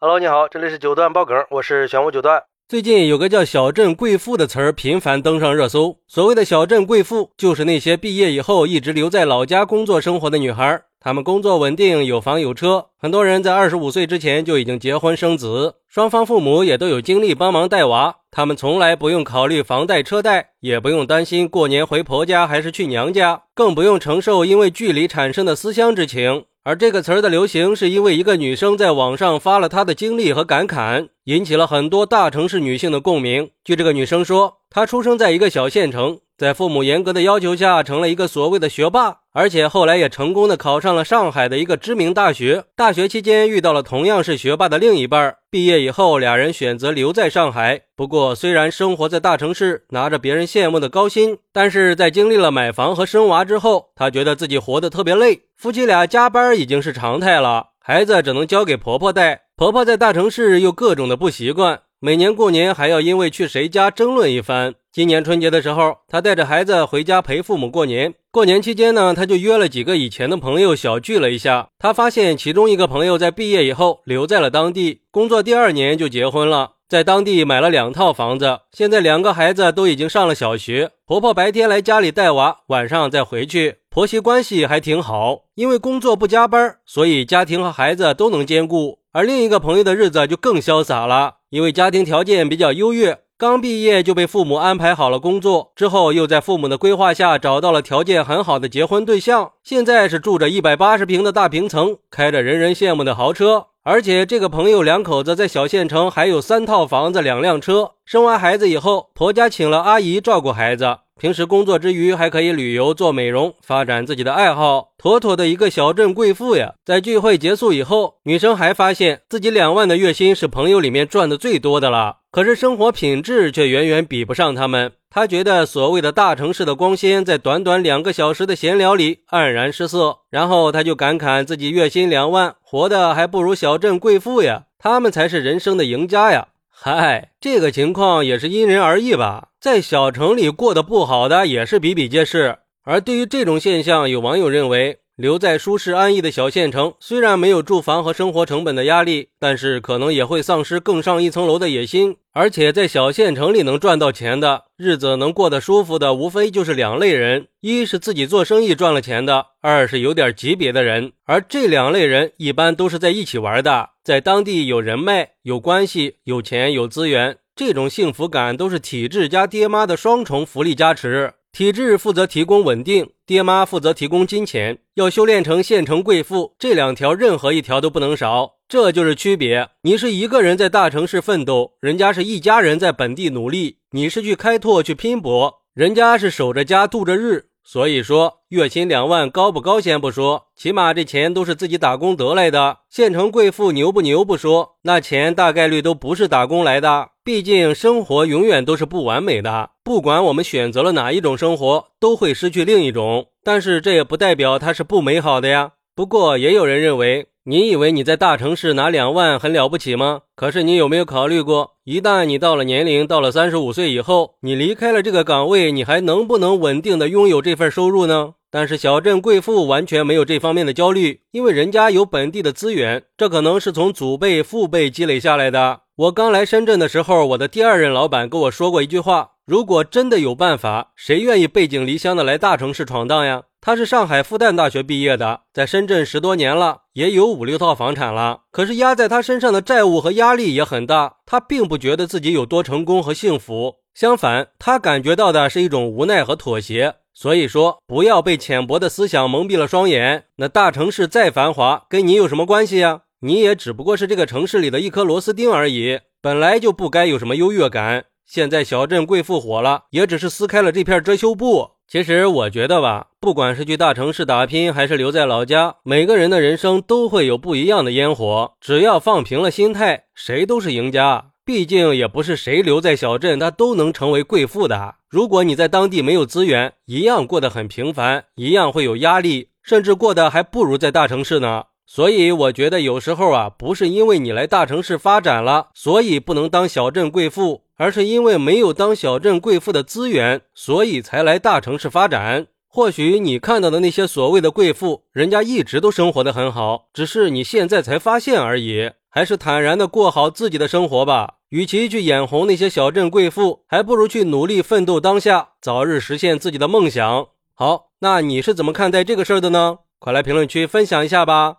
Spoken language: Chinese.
Hello，你好，这里是九段爆梗，我是玄武九段。最近有个叫“小镇贵妇”的词儿频繁登上热搜。所谓的小镇贵妇，就是那些毕业以后一直留在老家工作生活的女孩。她们工作稳定，有房有车，很多人在二十五岁之前就已经结婚生子，双方父母也都有精力帮忙带娃。她们从来不用考虑房贷车贷，也不用担心过年回婆家还是去娘家，更不用承受因为距离产生的思乡之情。而这个词儿的流行，是因为一个女生在网上发了她的经历和感慨，引起了很多大城市女性的共鸣。据这个女生说，她出生在一个小县城，在父母严格的要求下，成了一个所谓的学霸。而且后来也成功的考上了上海的一个知名大学。大学期间遇到了同样是学霸的另一半。毕业以后，俩人选择留在上海。不过，虽然生活在大城市，拿着别人羡慕的高薪，但是在经历了买房和生娃之后，她觉得自己活得特别累。夫妻俩加班已经是常态了，孩子只能交给婆婆带。婆婆在大城市又各种的不习惯，每年过年还要因为去谁家争论一番。今年春节的时候，她带着孩子回家陪父母过年。过年期间呢，她就约了几个以前的朋友小聚了一下。她发现其中一个朋友在毕业以后留在了当地工作，第二年就结婚了，在当地买了两套房子。现在两个孩子都已经上了小学。婆婆白天来家里带娃，晚上再回去，婆媳关系还挺好。因为工作不加班，所以家庭和孩子都能兼顾。而另一个朋友的日子就更潇洒了，因为家庭条件比较优越。刚毕业就被父母安排好了工作，之后又在父母的规划下找到了条件很好的结婚对象，现在是住着一百八十平的大平层，开着人人羡慕的豪车，而且这个朋友两口子在小县城还有三套房子、两辆车。生完孩子以后，婆家请了阿姨照顾孩子。平时工作之余还可以旅游、做美容，发展自己的爱好，妥妥的一个小镇贵妇呀！在聚会结束以后，女生还发现自己两万的月薪是朋友里面赚的最多的了，可是生活品质却远远比不上他们。她觉得所谓的大城市的光鲜，在短短两个小时的闲聊里黯然失色。然后她就感慨自己月薪两万，活的还不如小镇贵妇呀，他们才是人生的赢家呀！嗨，这个情况也是因人而异吧。在小城里过得不好的也是比比皆是。而对于这种现象，有网友认为，留在舒适安逸的小县城，虽然没有住房和生活成本的压力，但是可能也会丧失更上一层楼的野心。而且在小县城里能赚到钱的日子能过得舒服的，无非就是两类人：一是自己做生意赚了钱的，二是有点级别的人。而这两类人一般都是在一起玩的。在当地有人脉、有关系、有钱、有资源，这种幸福感都是体制加爹妈的双重福利加持。体制负责提供稳定，爹妈负责提供金钱。要修炼成县城贵妇，这两条任何一条都不能少，这就是区别。你是一个人在大城市奋斗，人家是一家人在本地努力。你是去开拓、去拼搏，人家是守着家度着日。所以说，月薪两万高不高先不说，起码这钱都是自己打工得来的。县城贵妇牛不牛不说，那钱大概率都不是打工来的。毕竟生活永远都是不完美的，不管我们选择了哪一种生活，都会失去另一种。但是这也不代表它是不美好的呀。不过也有人认为。你以为你在大城市拿两万很了不起吗？可是你有没有考虑过，一旦你到了年龄，到了三十五岁以后，你离开了这个岗位，你还能不能稳定的拥有这份收入呢？但是小镇贵妇完全没有这方面的焦虑，因为人家有本地的资源，这可能是从祖辈、父辈积累下来的。我刚来深圳的时候，我的第二任老板跟我说过一句话：如果真的有办法，谁愿意背井离乡的来大城市闯荡呀？他是上海复旦大学毕业的，在深圳十多年了，也有五六套房产了。可是压在他身上的债务和压力也很大，他并不觉得自己有多成功和幸福，相反，他感觉到的是一种无奈和妥协。所以说，不要被浅薄的思想蒙蔽了双眼。那大城市再繁华，跟你有什么关系呀？你也只不过是这个城市里的一颗螺丝钉而已，本来就不该有什么优越感。现在小镇贵妇火了，也只是撕开了这片遮羞布。其实我觉得吧，不管是去大城市打拼，还是留在老家，每个人的人生都会有不一样的烟火。只要放平了心态，谁都是赢家。毕竟也不是谁留在小镇，他都能成为贵妇的。如果你在当地没有资源，一样过得很平凡，一样会有压力，甚至过得还不如在大城市呢。所以我觉得有时候啊，不是因为你来大城市发展了，所以不能当小镇贵妇。而是因为没有当小镇贵妇的资源，所以才来大城市发展。或许你看到的那些所谓的贵妇，人家一直都生活的很好，只是你现在才发现而已。还是坦然的过好自己的生活吧。与其去眼红那些小镇贵妇，还不如去努力奋斗当下，早日实现自己的梦想。好，那你是怎么看待这个事儿的呢？快来评论区分享一下吧！